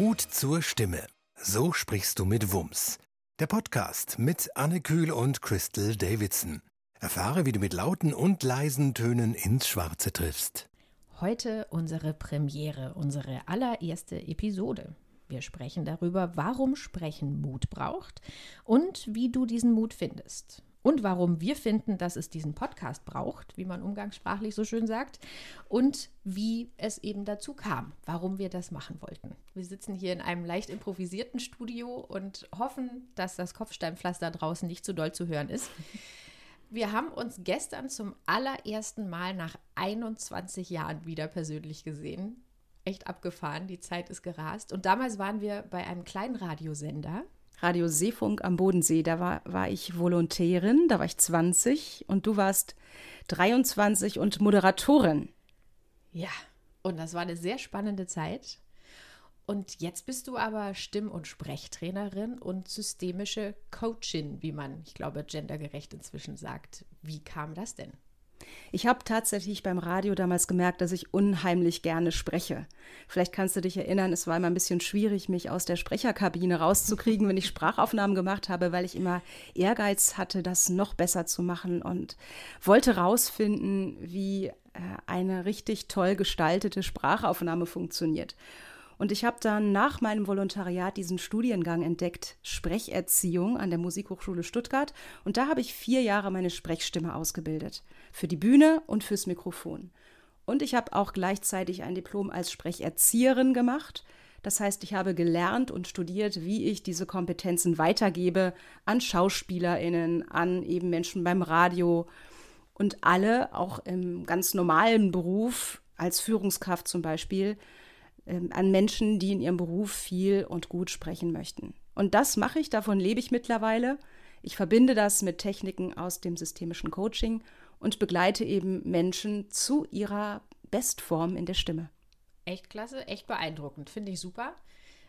Mut zur Stimme. So sprichst du mit Wums. Der Podcast mit Anne Kühl und Crystal Davidson. Erfahre, wie du mit lauten und leisen Tönen ins Schwarze triffst. Heute unsere Premiere, unsere allererste Episode. Wir sprechen darüber, warum Sprechen Mut braucht und wie du diesen Mut findest und warum wir finden, dass es diesen Podcast braucht, wie man umgangssprachlich so schön sagt, und wie es eben dazu kam, warum wir das machen wollten. Wir sitzen hier in einem leicht improvisierten Studio und hoffen, dass das Kopfsteinpflaster draußen nicht zu doll zu hören ist. Wir haben uns gestern zum allerersten Mal nach 21 Jahren wieder persönlich gesehen. Echt abgefahren, die Zeit ist gerast. Und damals waren wir bei einem kleinen Radiosender, Radio Seefunk am Bodensee. Da war, war ich Volontärin, da war ich 20 und du warst 23 und Moderatorin. Ja, und das war eine sehr spannende Zeit. Und jetzt bist du aber Stimm- und Sprechtrainerin und systemische Coachin, wie man, ich glaube, gendergerecht inzwischen sagt. Wie kam das denn? Ich habe tatsächlich beim Radio damals gemerkt, dass ich unheimlich gerne spreche. Vielleicht kannst du dich erinnern, es war immer ein bisschen schwierig, mich aus der Sprecherkabine rauszukriegen, wenn ich Sprachaufnahmen gemacht habe, weil ich immer Ehrgeiz hatte, das noch besser zu machen und wollte rausfinden, wie äh, eine richtig toll gestaltete Sprachaufnahme funktioniert. Und ich habe dann nach meinem Volontariat diesen Studiengang entdeckt, Sprecherziehung an der Musikhochschule Stuttgart. Und da habe ich vier Jahre meine Sprechstimme ausgebildet. Für die Bühne und fürs Mikrofon. Und ich habe auch gleichzeitig ein Diplom als Sprecherzieherin gemacht. Das heißt, ich habe gelernt und studiert, wie ich diese Kompetenzen weitergebe an SchauspielerInnen, an eben Menschen beim Radio und alle auch im ganz normalen Beruf, als Führungskraft zum Beispiel, an Menschen, die in ihrem Beruf viel und gut sprechen möchten. Und das mache ich, davon lebe ich mittlerweile. Ich verbinde das mit Techniken aus dem systemischen Coaching und begleite eben Menschen zu ihrer Bestform in der Stimme. Echt klasse, echt beeindruckend, finde ich super.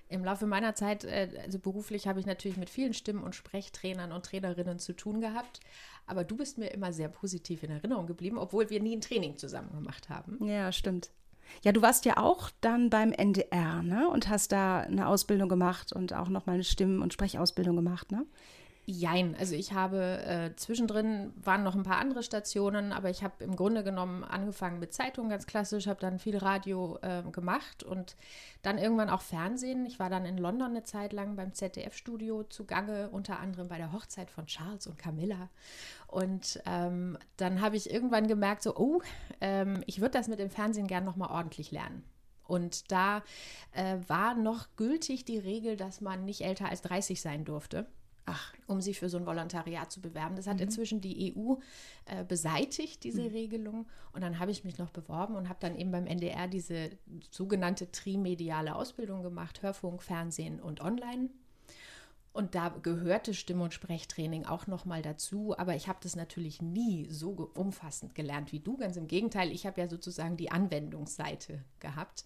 Im Laufe meiner Zeit, äh, also beruflich, habe ich natürlich mit vielen Stimmen- und Sprechtrainern und Trainerinnen zu tun gehabt. Aber du bist mir immer sehr positiv in Erinnerung geblieben, obwohl wir nie ein Training zusammen gemacht haben. Ja, stimmt. Ja, du warst ja auch dann beim NDR, ne? Und hast da eine Ausbildung gemacht und auch nochmal eine Stimmen- und Sprechausbildung gemacht, ne? Jein, also ich habe äh, zwischendrin waren noch ein paar andere Stationen, aber ich habe im Grunde genommen angefangen mit Zeitungen ganz klassisch, habe dann viel Radio äh, gemacht und dann irgendwann auch Fernsehen. Ich war dann in London eine Zeit lang beim ZDF-Studio zugange, unter anderem bei der Hochzeit von Charles und Camilla. Und ähm, dann habe ich irgendwann gemerkt, so, oh, ähm, ich würde das mit dem Fernsehen gern nochmal ordentlich lernen. Und da äh, war noch gültig die Regel, dass man nicht älter als 30 sein durfte. Ach, um sich für so ein Volontariat zu bewerben. Das hat mhm. inzwischen die EU äh, beseitigt, diese mhm. Regelung. Und dann habe ich mich noch beworben und habe dann eben beim NDR diese sogenannte trimediale Ausbildung gemacht, Hörfunk, Fernsehen und Online. Und da gehörte Stimm- und Sprechtraining auch noch mal dazu. Aber ich habe das natürlich nie so umfassend gelernt wie du. Ganz im Gegenteil, ich habe ja sozusagen die Anwendungsseite gehabt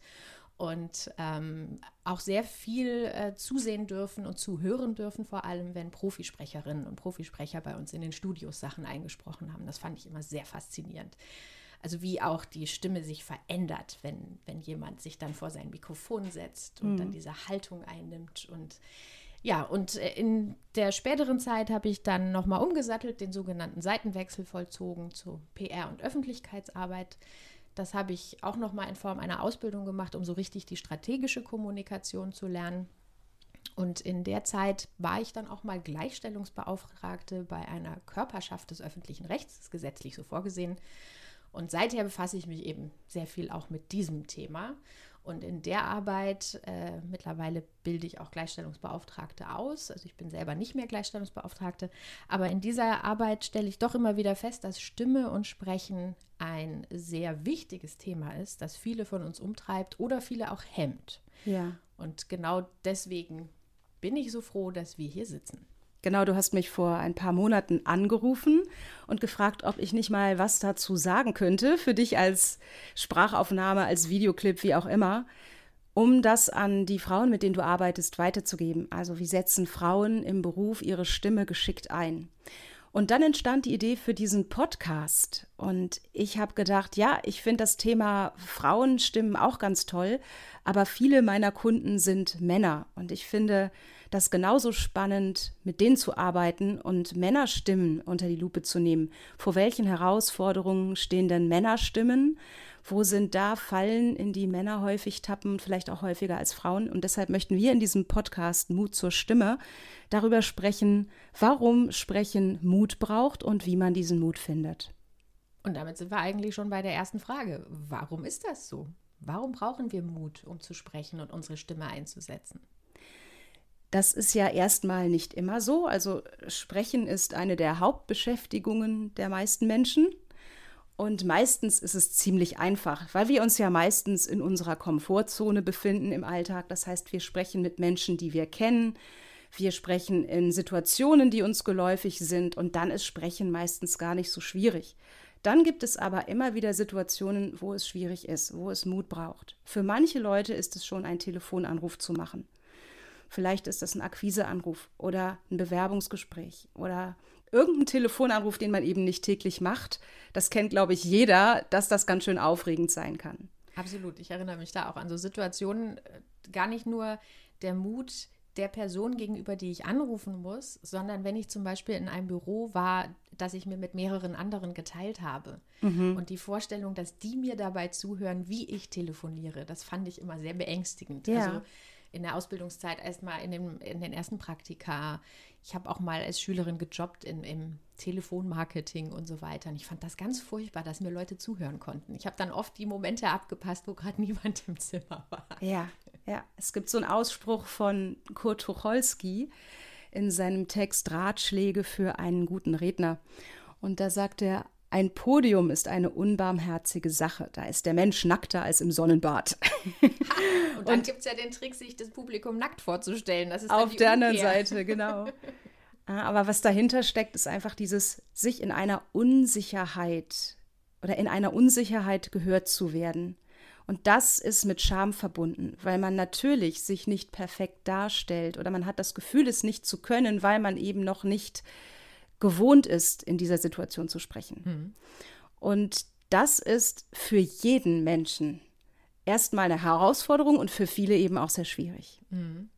und ähm, auch sehr viel äh, zusehen dürfen und zuhören dürfen, vor allem wenn Profisprecherinnen und Profisprecher bei uns in den Studios Sachen eingesprochen haben. Das fand ich immer sehr faszinierend. Also wie auch die Stimme sich verändert, wenn, wenn jemand sich dann vor sein Mikrofon setzt und mhm. dann diese Haltung einnimmt. Und ja, und äh, in der späteren Zeit habe ich dann nochmal umgesattelt, den sogenannten Seitenwechsel vollzogen zu PR und Öffentlichkeitsarbeit das habe ich auch noch mal in Form einer Ausbildung gemacht, um so richtig die strategische Kommunikation zu lernen. Und in der Zeit war ich dann auch mal Gleichstellungsbeauftragte bei einer Körperschaft des öffentlichen Rechts, das ist gesetzlich so vorgesehen. Und seither befasse ich mich eben sehr viel auch mit diesem Thema. Und in der Arbeit, äh, mittlerweile bilde ich auch Gleichstellungsbeauftragte aus. Also ich bin selber nicht mehr Gleichstellungsbeauftragte. Aber in dieser Arbeit stelle ich doch immer wieder fest, dass Stimme und Sprechen ein sehr wichtiges Thema ist, das viele von uns umtreibt oder viele auch hemmt. Ja. Und genau deswegen bin ich so froh, dass wir hier sitzen. Genau, du hast mich vor ein paar Monaten angerufen und gefragt, ob ich nicht mal was dazu sagen könnte, für dich als Sprachaufnahme, als Videoclip, wie auch immer, um das an die Frauen, mit denen du arbeitest, weiterzugeben. Also wie setzen Frauen im Beruf ihre Stimme geschickt ein? Und dann entstand die Idee für diesen Podcast. Und ich habe gedacht, ja, ich finde das Thema Frauenstimmen auch ganz toll, aber viele meiner Kunden sind Männer. Und ich finde das genauso spannend, mit denen zu arbeiten und Männerstimmen unter die Lupe zu nehmen. Vor welchen Herausforderungen stehen denn Männerstimmen? Wo sind da Fallen, in die Männer häufig tappen, vielleicht auch häufiger als Frauen? Und deshalb möchten wir in diesem Podcast Mut zur Stimme darüber sprechen, warum Sprechen Mut braucht und wie man diesen Mut findet. Und damit sind wir eigentlich schon bei der ersten Frage. Warum ist das so? Warum brauchen wir Mut, um zu sprechen und unsere Stimme einzusetzen? Das ist ja erstmal nicht immer so. Also Sprechen ist eine der Hauptbeschäftigungen der meisten Menschen. Und meistens ist es ziemlich einfach, weil wir uns ja meistens in unserer Komfortzone befinden im Alltag. Das heißt, wir sprechen mit Menschen, die wir kennen. Wir sprechen in Situationen, die uns geläufig sind. Und dann ist Sprechen meistens gar nicht so schwierig. Dann gibt es aber immer wieder Situationen, wo es schwierig ist, wo es Mut braucht. Für manche Leute ist es schon ein Telefonanruf zu machen. Vielleicht ist das ein Akquiseanruf oder ein Bewerbungsgespräch oder irgendein Telefonanruf, den man eben nicht täglich macht. Das kennt, glaube ich, jeder, dass das ganz schön aufregend sein kann. Absolut. Ich erinnere mich da auch an so Situationen, äh, gar nicht nur der Mut der Person gegenüber, die ich anrufen muss, sondern wenn ich zum Beispiel in einem Büro war, das ich mir mit mehreren anderen geteilt habe. Mhm. Und die Vorstellung, dass die mir dabei zuhören, wie ich telefoniere, das fand ich immer sehr beängstigend. Ja. Also in der Ausbildungszeit erstmal in, in den ersten Praktika. Ich habe auch mal als Schülerin gejobbt in, im Telefonmarketing und so weiter. Und ich fand das ganz furchtbar, dass mir Leute zuhören konnten. Ich habe dann oft die Momente abgepasst, wo gerade niemand im Zimmer war. Ja, ja. Es gibt so einen Ausspruch von Kurt Tucholsky in seinem Text Ratschläge für einen guten Redner. Und da sagt er, ein Podium ist eine unbarmherzige Sache. Da ist der Mensch nackter als im Sonnenbad. und dann gibt es ja den Trick, sich das Publikum nackt vorzustellen. Das ist auf der anderen Seite, genau. Aber was dahinter steckt, ist einfach dieses sich in einer Unsicherheit oder in einer Unsicherheit gehört zu werden. Und das ist mit Scham verbunden, weil man natürlich sich nicht perfekt darstellt oder man hat das Gefühl, es nicht zu können, weil man eben noch nicht gewohnt ist, in dieser Situation zu sprechen. Mhm. Und das ist für jeden Menschen erstmal eine Herausforderung und für viele eben auch sehr schwierig. Mhm.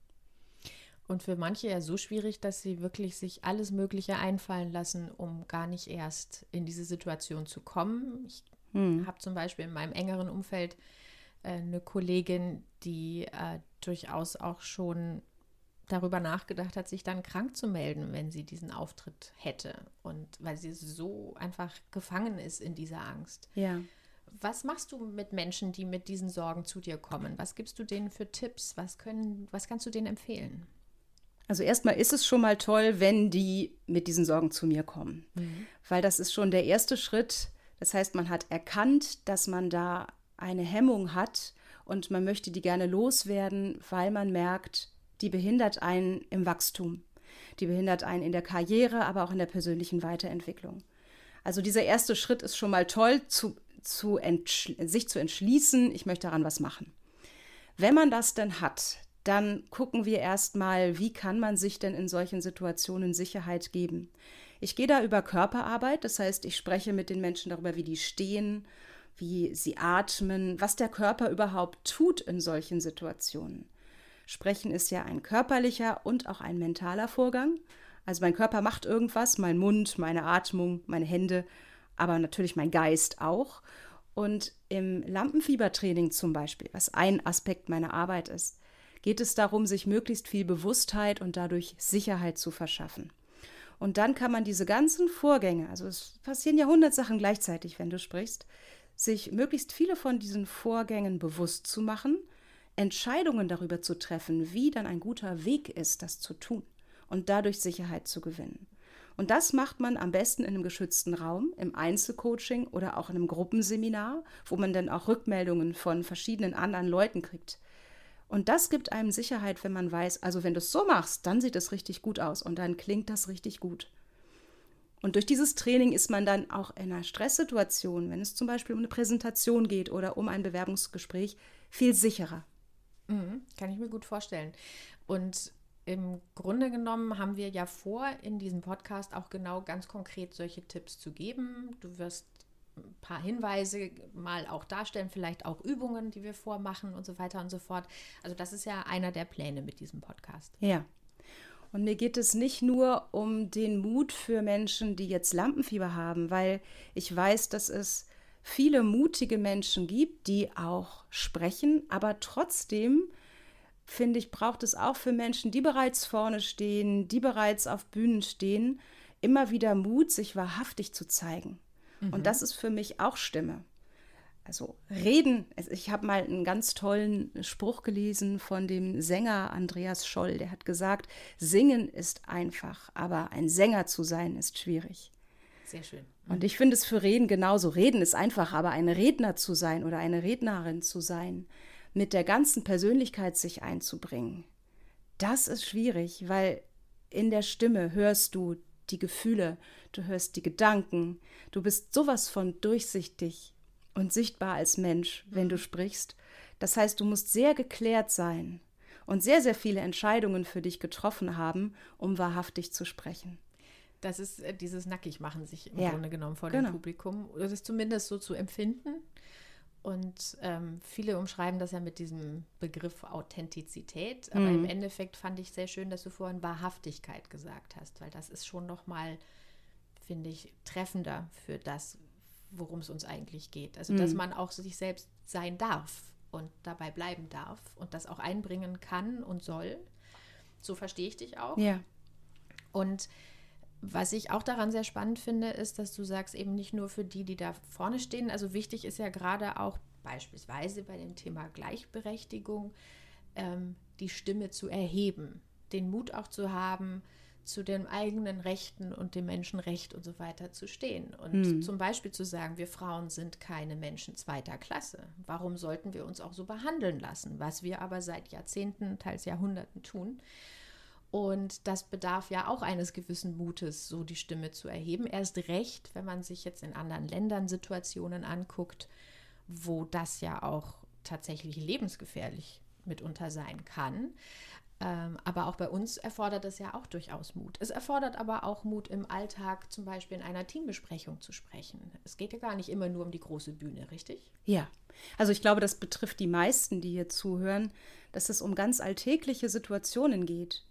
Und für manche ja so schwierig, dass sie wirklich sich alles Mögliche einfallen lassen, um gar nicht erst in diese Situation zu kommen. Ich hm. habe zum Beispiel in meinem engeren Umfeld äh, eine Kollegin, die äh, durchaus auch schon darüber nachgedacht hat, sich dann krank zu melden, wenn sie diesen Auftritt hätte. Und weil sie so einfach gefangen ist in dieser Angst. Ja. Was machst du mit Menschen, die mit diesen Sorgen zu dir kommen? Was gibst du denen für Tipps? Was, können, was kannst du denen empfehlen? Also erstmal ist es schon mal toll, wenn die mit diesen Sorgen zu mir kommen, mhm. weil das ist schon der erste Schritt. Das heißt, man hat erkannt, dass man da eine Hemmung hat und man möchte die gerne loswerden, weil man merkt, die behindert einen im Wachstum. Die behindert einen in der Karriere, aber auch in der persönlichen Weiterentwicklung. Also dieser erste Schritt ist schon mal toll, zu, zu sich zu entschließen, ich möchte daran was machen. Wenn man das denn hat, dann gucken wir erstmal, wie kann man sich denn in solchen Situationen Sicherheit geben. Ich gehe da über Körperarbeit, das heißt, ich spreche mit den Menschen darüber, wie die stehen, wie sie atmen, was der Körper überhaupt tut in solchen Situationen. Sprechen ist ja ein körperlicher und auch ein mentaler Vorgang. Also mein Körper macht irgendwas, mein Mund, meine Atmung, meine Hände, aber natürlich mein Geist auch. Und im Lampenfiebertraining zum Beispiel, was ein Aspekt meiner Arbeit ist, geht es darum, sich möglichst viel Bewusstheit und dadurch Sicherheit zu verschaffen. Und dann kann man diese ganzen Vorgänge, also es passieren ja hundert Sachen gleichzeitig, wenn du sprichst, sich möglichst viele von diesen Vorgängen bewusst zu machen Entscheidungen darüber zu treffen, wie dann ein guter Weg ist, das zu tun und dadurch Sicherheit zu gewinnen. Und das macht man am besten in einem geschützten Raum, im Einzelcoaching oder auch in einem Gruppenseminar, wo man dann auch Rückmeldungen von verschiedenen anderen Leuten kriegt. Und das gibt einem Sicherheit, wenn man weiß, also wenn du es so machst, dann sieht es richtig gut aus und dann klingt das richtig gut. Und durch dieses Training ist man dann auch in einer Stresssituation, wenn es zum Beispiel um eine Präsentation geht oder um ein Bewerbungsgespräch, viel sicherer. Mhm, kann ich mir gut vorstellen. Und im Grunde genommen haben wir ja vor, in diesem Podcast auch genau ganz konkret solche Tipps zu geben. Du wirst ein paar Hinweise mal auch darstellen, vielleicht auch Übungen, die wir vormachen und so weiter und so fort. Also das ist ja einer der Pläne mit diesem Podcast. Ja. Und mir geht es nicht nur um den Mut für Menschen, die jetzt Lampenfieber haben, weil ich weiß, dass es viele mutige Menschen gibt, die auch sprechen, aber trotzdem finde ich, braucht es auch für Menschen, die bereits vorne stehen, die bereits auf Bühnen stehen, immer wieder Mut, sich wahrhaftig zu zeigen. Mhm. Und das ist für mich auch Stimme. Also reden, ich habe mal einen ganz tollen Spruch gelesen von dem Sänger Andreas Scholl, der hat gesagt, singen ist einfach, aber ein Sänger zu sein ist schwierig. Sehr schön. Und ich finde es für Reden genauso. Reden ist einfach, aber ein Redner zu sein oder eine Rednerin zu sein, mit der ganzen Persönlichkeit sich einzubringen, das ist schwierig, weil in der Stimme hörst du die Gefühle, du hörst die Gedanken, du bist sowas von durchsichtig und sichtbar als Mensch, wenn du mhm. sprichst. Das heißt, du musst sehr geklärt sein und sehr, sehr viele Entscheidungen für dich getroffen haben, um wahrhaftig zu sprechen. Das ist äh, dieses Nackigmachen sich im ja, Grunde genommen vor genau. dem Publikum. Oder das zumindest so zu empfinden. Und ähm, viele umschreiben das ja mit diesem Begriff Authentizität. Aber mhm. im Endeffekt fand ich sehr schön, dass du vorhin Wahrhaftigkeit gesagt hast, weil das ist schon nochmal, finde ich, treffender für das, worum es uns eigentlich geht. Also, mhm. dass man auch sich selbst sein darf und dabei bleiben darf und das auch einbringen kann und soll. So verstehe ich dich auch. Ja. Und was ich auch daran sehr spannend finde, ist, dass du sagst, eben nicht nur für die, die da vorne stehen. Also wichtig ist ja gerade auch beispielsweise bei dem Thema Gleichberechtigung, ähm, die Stimme zu erheben, den Mut auch zu haben, zu den eigenen Rechten und dem Menschenrecht und so weiter zu stehen. Und hm. zum Beispiel zu sagen, wir Frauen sind keine Menschen zweiter Klasse. Warum sollten wir uns auch so behandeln lassen? Was wir aber seit Jahrzehnten, teils Jahrhunderten tun. Und das bedarf ja auch eines gewissen Mutes, so die Stimme zu erheben. Erst recht, wenn man sich jetzt in anderen Ländern Situationen anguckt, wo das ja auch tatsächlich lebensgefährlich mitunter sein kann. Ähm, aber auch bei uns erfordert es ja auch durchaus Mut. Es erfordert aber auch Mut im Alltag, zum Beispiel in einer Teambesprechung zu sprechen. Es geht ja gar nicht immer nur um die große Bühne, richtig? Ja, also ich glaube, das betrifft die meisten, die hier zuhören, dass es um ganz alltägliche Situationen geht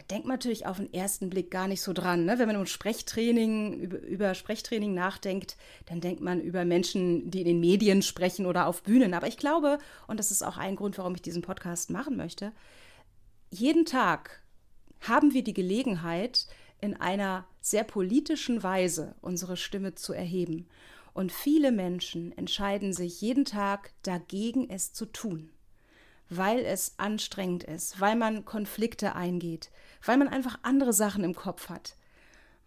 da denkt man natürlich auf den ersten Blick gar nicht so dran. Ne? Wenn man um Sprechtraining, über, über, Sprechtraining nachdenkt, dann denkt man über Menschen, die in den Medien sprechen oder auf Bühnen. Aber ich glaube, und das ist auch ein Grund, warum ich diesen Podcast machen möchte, jeden Tag haben wir die Gelegenheit, in einer sehr politischen Weise unsere Stimme zu erheben. Und viele Menschen entscheiden sich jeden Tag dagegen, es zu tun weil es anstrengend ist, weil man Konflikte eingeht, weil man einfach andere Sachen im Kopf hat.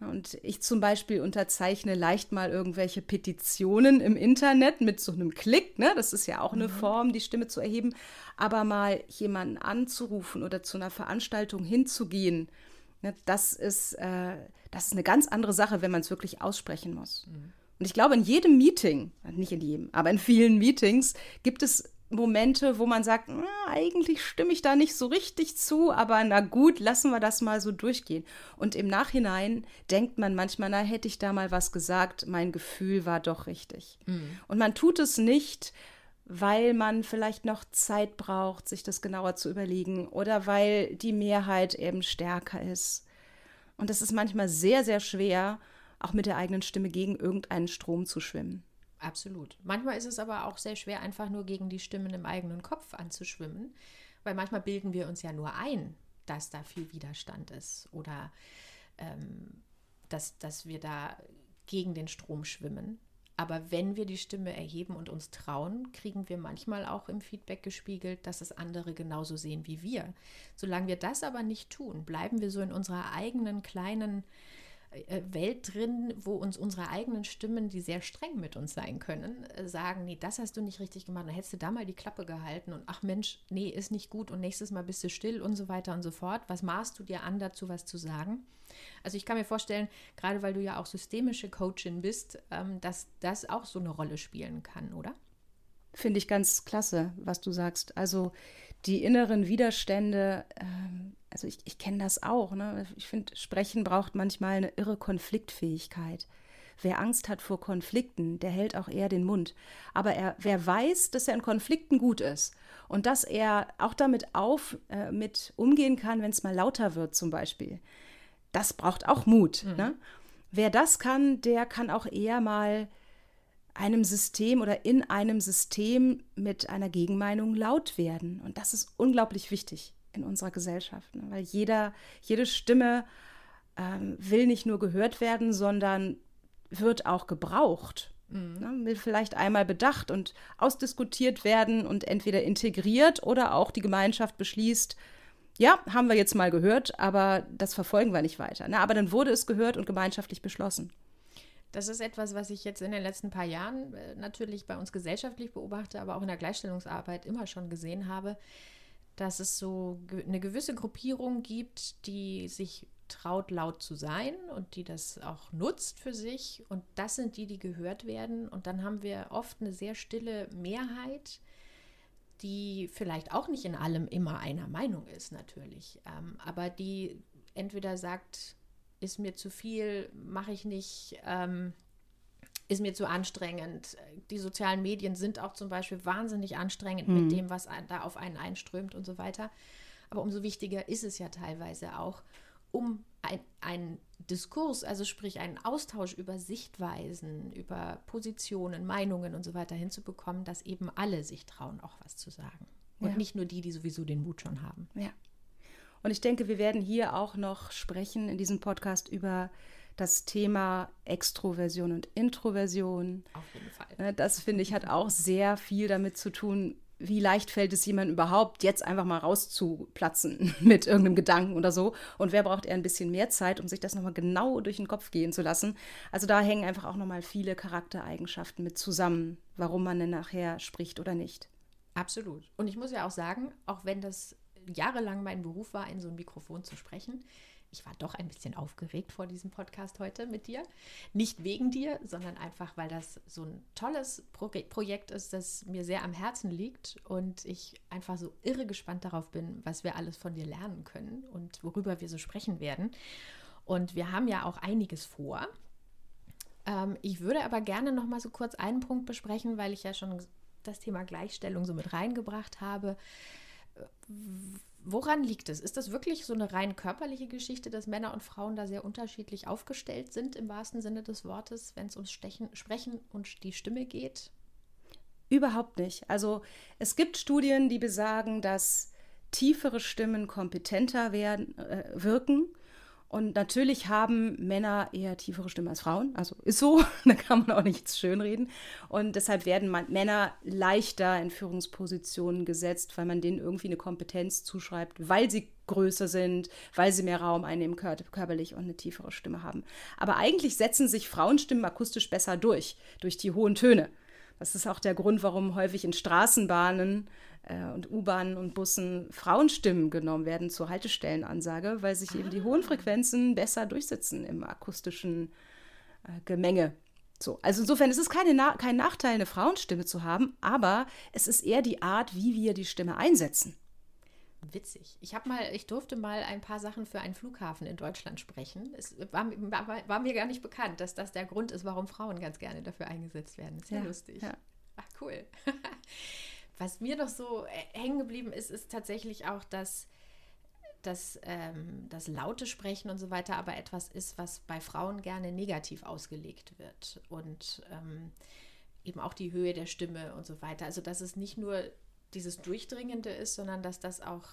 Und ich zum Beispiel unterzeichne leicht mal irgendwelche Petitionen im Internet mit so einem Klick, ne? Das ist ja auch eine mhm. Form, die Stimme zu erheben. Aber mal jemanden anzurufen oder zu einer Veranstaltung hinzugehen, ne? das, ist, äh, das ist eine ganz andere Sache, wenn man es wirklich aussprechen muss. Mhm. Und ich glaube, in jedem Meeting, nicht in jedem, aber in vielen Meetings gibt es Momente, wo man sagt, na, eigentlich stimme ich da nicht so richtig zu, aber na gut, lassen wir das mal so durchgehen. Und im Nachhinein denkt man manchmal, na, hätte ich da mal was gesagt, mein Gefühl war doch richtig. Mhm. Und man tut es nicht, weil man vielleicht noch Zeit braucht, sich das genauer zu überlegen oder weil die Mehrheit eben stärker ist. Und es ist manchmal sehr, sehr schwer, auch mit der eigenen Stimme gegen irgendeinen Strom zu schwimmen. Absolut. Manchmal ist es aber auch sehr schwer, einfach nur gegen die Stimmen im eigenen Kopf anzuschwimmen, weil manchmal bilden wir uns ja nur ein, dass da viel Widerstand ist oder ähm, dass, dass wir da gegen den Strom schwimmen. Aber wenn wir die Stimme erheben und uns trauen, kriegen wir manchmal auch im Feedback gespiegelt, dass es andere genauso sehen wie wir. Solange wir das aber nicht tun, bleiben wir so in unserer eigenen kleinen Welt drin, wo uns unsere eigenen Stimmen, die sehr streng mit uns sein können, äh, sagen, nee, das hast du nicht richtig gemacht, dann hättest du da mal die Klappe gehalten und ach Mensch, nee, ist nicht gut und nächstes Mal bist du still und so weiter und so fort. Was maßt du dir an, dazu was zu sagen? Also ich kann mir vorstellen, gerade weil du ja auch systemische Coachin bist, ähm, dass das auch so eine Rolle spielen kann, oder? Finde ich ganz klasse, was du sagst. Also die inneren Widerstände, ähm, also ich, ich kenne das auch. Ne? Ich finde, Sprechen braucht manchmal eine irre Konfliktfähigkeit. Wer Angst hat vor Konflikten, der hält auch eher den Mund. Aber er, wer weiß, dass er in Konflikten gut ist und dass er auch damit auf, äh, mit umgehen kann, wenn es mal lauter wird zum Beispiel, das braucht auch Mut. Mhm. Ne? Wer das kann, der kann auch eher mal einem System oder in einem System mit einer Gegenmeinung laut werden. Und das ist unglaublich wichtig in unserer Gesellschaft, ne? weil jeder, jede Stimme ähm, will nicht nur gehört werden, sondern wird auch gebraucht. Mhm. Ne? Will vielleicht einmal bedacht und ausdiskutiert werden und entweder integriert oder auch die Gemeinschaft beschließt, ja, haben wir jetzt mal gehört, aber das verfolgen wir nicht weiter. Ne? Aber dann wurde es gehört und gemeinschaftlich beschlossen. Das ist etwas, was ich jetzt in den letzten paar Jahren äh, natürlich bei uns gesellschaftlich beobachte, aber auch in der Gleichstellungsarbeit immer schon gesehen habe, dass es so eine gewisse Gruppierung gibt, die sich traut, laut zu sein und die das auch nutzt für sich. Und das sind die, die gehört werden. Und dann haben wir oft eine sehr stille Mehrheit, die vielleicht auch nicht in allem immer einer Meinung ist, natürlich, ähm, aber die entweder sagt, ist mir zu viel, mache ich nicht, ähm, ist mir zu anstrengend. Die sozialen Medien sind auch zum Beispiel wahnsinnig anstrengend mhm. mit dem, was da auf einen einströmt und so weiter. Aber umso wichtiger ist es ja teilweise auch, um einen Diskurs, also sprich einen Austausch über Sichtweisen, über Positionen, Meinungen und so weiter hinzubekommen, dass eben alle sich trauen, auch was zu sagen. Und ja. nicht nur die, die sowieso den Mut schon haben. Ja. Und ich denke, wir werden hier auch noch sprechen in diesem Podcast über das Thema Extroversion und Introversion. Auf jeden Fall. Ne, das finde ich hat auch sehr viel damit zu tun, wie leicht fällt es jemandem überhaupt, jetzt einfach mal rauszuplatzen mit irgendeinem Gedanken oder so? Und wer braucht eher ein bisschen mehr Zeit, um sich das nochmal genau durch den Kopf gehen zu lassen? Also da hängen einfach auch nochmal viele Charaktereigenschaften mit zusammen, warum man denn nachher spricht oder nicht. Absolut. Und ich muss ja auch sagen, auch wenn das jahrelang mein Beruf war, in so ein Mikrofon zu sprechen, ich war doch ein bisschen aufgeregt vor diesem Podcast heute mit dir. Nicht wegen dir, sondern einfach, weil das so ein tolles Pro Projekt ist, das mir sehr am Herzen liegt und ich einfach so irre gespannt darauf bin, was wir alles von dir lernen können und worüber wir so sprechen werden. Und wir haben ja auch einiges vor. Ähm, ich würde aber gerne noch mal so kurz einen Punkt besprechen, weil ich ja schon das Thema Gleichstellung so mit reingebracht habe Woran liegt es? Ist das wirklich so eine rein körperliche Geschichte, dass Männer und Frauen da sehr unterschiedlich aufgestellt sind im wahrsten Sinne des Wortes, wenn es ums Stechen, Sprechen und die Stimme geht? Überhaupt nicht. Also es gibt Studien, die besagen, dass tiefere Stimmen kompetenter werden, äh, wirken und natürlich haben Männer eher tiefere Stimmen als Frauen. Also ist so, da kann man auch nichts schönreden. Und deshalb werden Männer leichter in Führungspositionen gesetzt, weil man denen irgendwie eine Kompetenz zuschreibt, weil sie größer sind, weil sie mehr Raum einnehmen körperlich und eine tiefere Stimme haben. Aber eigentlich setzen sich Frauenstimmen akustisch besser durch, durch die hohen Töne. Das ist auch der Grund, warum häufig in Straßenbahnen und U-Bahnen und Bussen Frauenstimmen genommen werden zur Haltestellenansage, weil sich ah. eben die hohen ah. Frequenzen besser durchsetzen im akustischen äh, Gemenge. So, also insofern ist es keine Na kein Nachteil, eine Frauenstimme zu haben, aber es ist eher die Art, wie wir die Stimme einsetzen. Witzig. Ich habe mal, ich durfte mal ein paar Sachen für einen Flughafen in Deutschland sprechen. Es war, war, war, mir gar nicht bekannt, dass das der Grund ist, warum Frauen ganz gerne dafür eingesetzt werden. Sehr ja, lustig. Ja. Ach, cool. Was mir noch so äh, hängen geblieben ist, ist tatsächlich auch, dass dass ähm, das laute Sprechen und so weiter aber etwas ist, was bei Frauen gerne negativ ausgelegt wird. Und ähm, eben auch die Höhe der Stimme und so weiter. Also dass es nicht nur dieses Durchdringende ist, sondern dass das auch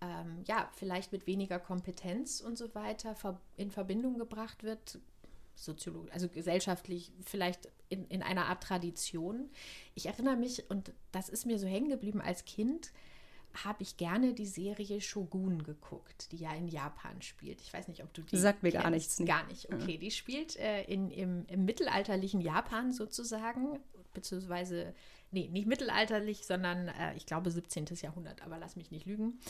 ähm, ja vielleicht mit weniger Kompetenz und so weiter in Verbindung gebracht wird, soziologisch, also gesellschaftlich vielleicht in, in einer Art Tradition. Ich erinnere mich, und das ist mir so hängen geblieben als Kind, habe ich gerne die Serie Shogun geguckt, die ja in Japan spielt. Ich weiß nicht, ob du die. Sagt mir kennst. gar nichts. Nicht. Gar nicht, okay. Ja. Die spielt äh, in, im, im, mittelalterlichen Japan sozusagen, beziehungsweise, nee, nicht mittelalterlich, sondern äh, ich glaube 17. Jahrhundert, aber lass mich nicht lügen.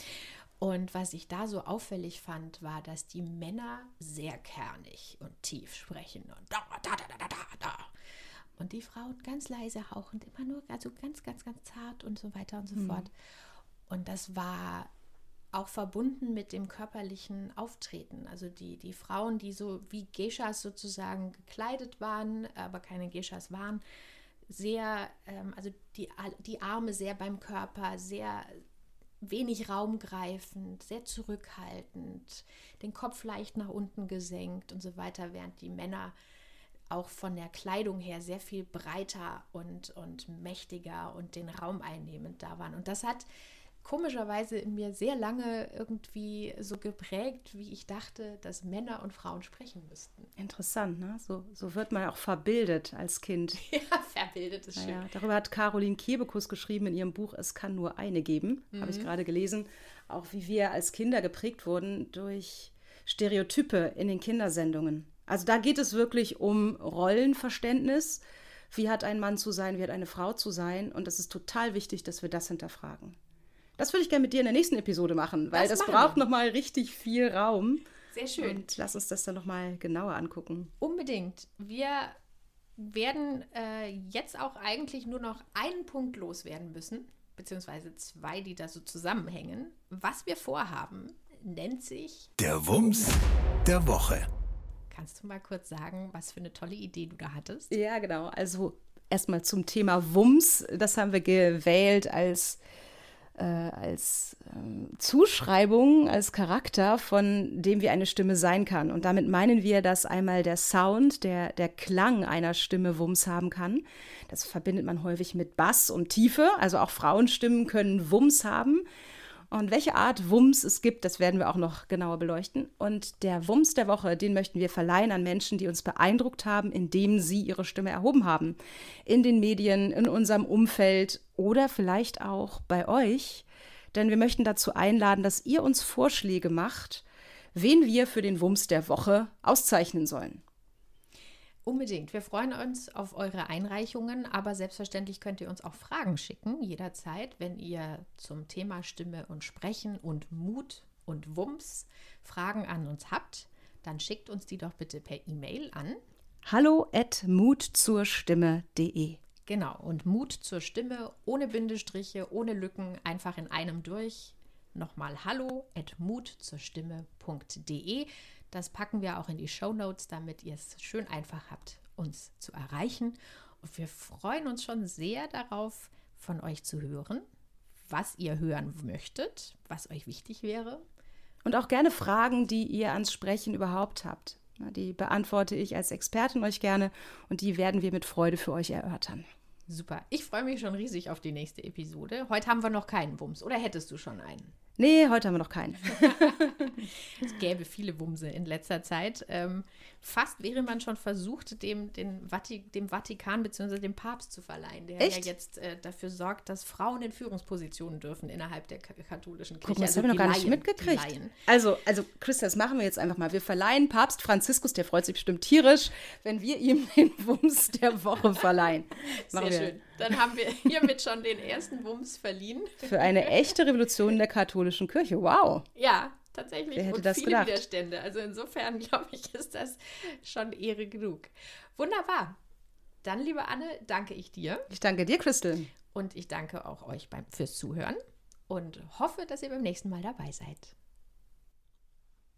Und was ich da so auffällig fand, war, dass die Männer sehr kernig und tief sprechen und da, da, da, da, da, da. Und die Frauen ganz leise hauchend, immer nur also ganz, ganz, ganz zart und so weiter und so mhm. fort. Und das war auch verbunden mit dem körperlichen Auftreten. Also die, die Frauen, die so wie Geishas sozusagen gekleidet waren, aber keine Geishas waren, sehr, ähm, also die, die Arme sehr beim Körper, sehr wenig raumgreifend, sehr zurückhaltend, den Kopf leicht nach unten gesenkt und so weiter, während die Männer auch von der Kleidung her sehr viel breiter und, und mächtiger und den Raum einnehmend da waren. Und das hat komischerweise in mir sehr lange irgendwie so geprägt, wie ich dachte, dass Männer und Frauen sprechen müssten. Interessant, ne? So, so wird man auch verbildet als Kind. Ja, verbildet ist naja, schön. Darüber hat Caroline Kebekus geschrieben in ihrem Buch Es kann nur eine geben, mhm. habe ich gerade gelesen. Auch wie wir als Kinder geprägt wurden durch Stereotype in den Kindersendungen. Also da geht es wirklich um Rollenverständnis. Wie hat ein Mann zu sein, wie hat eine Frau zu sein? Und es ist total wichtig, dass wir das hinterfragen. Das würde ich gerne mit dir in der nächsten Episode machen, weil das, das braucht nochmal richtig viel Raum. Sehr schön. Und lass uns das dann nochmal genauer angucken. Unbedingt. Wir werden äh, jetzt auch eigentlich nur noch einen Punkt loswerden müssen, beziehungsweise zwei, die da so zusammenhängen. Was wir vorhaben, nennt sich Der Wumms der Woche. Kannst du mal kurz sagen, was für eine tolle Idee du da hattest? Ja, genau. Also erstmal zum Thema Wumms. Das haben wir gewählt als äh, als äh, Zuschreibung, als Charakter, von dem wie eine Stimme sein kann. Und damit meinen wir, dass einmal der Sound, der, der Klang einer Stimme Wumms haben kann. Das verbindet man häufig mit Bass und Tiefe. Also auch Frauenstimmen können Wumms haben. Und welche Art Wumms es gibt, das werden wir auch noch genauer beleuchten. Und der Wumms der Woche, den möchten wir verleihen an Menschen, die uns beeindruckt haben, indem sie ihre Stimme erhoben haben. In den Medien, in unserem Umfeld oder vielleicht auch bei euch. Denn wir möchten dazu einladen, dass ihr uns Vorschläge macht, wen wir für den Wumms der Woche auszeichnen sollen. Unbedingt. Wir freuen uns auf eure Einreichungen, aber selbstverständlich könnt ihr uns auch Fragen schicken, jederzeit, wenn ihr zum Thema Stimme und Sprechen und Mut und Wumms Fragen an uns habt. Dann schickt uns die doch bitte per E-Mail an. Hallo at mutzurstimme.de. Genau, und Mut zur Stimme, ohne Bindestriche, ohne Lücken, einfach in einem durch. Nochmal hallo at mutzurstimme.de. Das packen wir auch in die Show Notes, damit ihr es schön einfach habt, uns zu erreichen. Und wir freuen uns schon sehr darauf, von euch zu hören, was ihr hören möchtet, was euch wichtig wäre. Und auch gerne Fragen, die ihr ans Sprechen überhaupt habt. Die beantworte ich als Expertin euch gerne und die werden wir mit Freude für euch erörtern. Super. Ich freue mich schon riesig auf die nächste Episode. Heute haben wir noch keinen Wumms. Oder hättest du schon einen? Nee, heute haben wir noch keinen. es gäbe viele Wumse in letzter Zeit. Ähm, fast wäre man schon versucht, dem, Vati dem Vatikan bzw. dem Papst zu verleihen, der Echt? ja jetzt äh, dafür sorgt, dass Frauen in Führungspositionen dürfen innerhalb der katholischen Kirche. Guck mal, das also haben wir noch gar nicht mitgekriegt. Also, also, Chris, das machen wir jetzt einfach mal. Wir verleihen Papst Franziskus, der freut sich bestimmt tierisch, wenn wir ihm den Wumms der Woche verleihen. Sehr schön. Dann haben wir hiermit schon den ersten Wumms verliehen. Für eine echte Revolution der katholischen Kirche. Wow. Ja, tatsächlich. Wer hätte und das viele gedacht? Widerstände. Also insofern, glaube ich, ist das schon Ehre genug. Wunderbar. Dann, liebe Anne, danke ich dir. Ich danke dir, Crystal. Und ich danke auch euch beim, fürs Zuhören und hoffe, dass ihr beim nächsten Mal dabei seid.